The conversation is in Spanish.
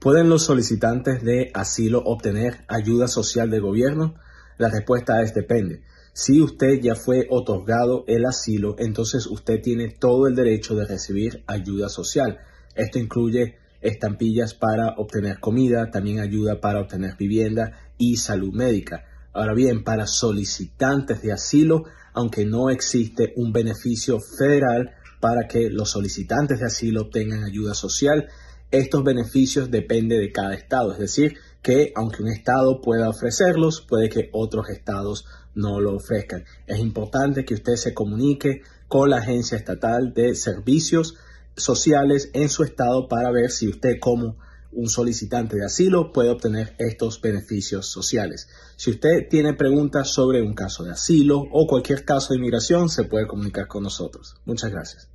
¿Pueden los solicitantes de asilo obtener ayuda social del gobierno? La respuesta es depende. Si usted ya fue otorgado el asilo, entonces usted tiene todo el derecho de recibir ayuda social. Esto incluye estampillas para obtener comida, también ayuda para obtener vivienda y salud médica. Ahora bien, para solicitantes de asilo, aunque no existe un beneficio federal para que los solicitantes de asilo obtengan ayuda social, estos beneficios dependen de cada estado, es decir, que aunque un estado pueda ofrecerlos, puede que otros estados no lo ofrezcan. Es importante que usted se comunique con la Agencia Estatal de Servicios Sociales en su estado para ver si usted como un solicitante de asilo puede obtener estos beneficios sociales. Si usted tiene preguntas sobre un caso de asilo o cualquier caso de inmigración, se puede comunicar con nosotros. Muchas gracias.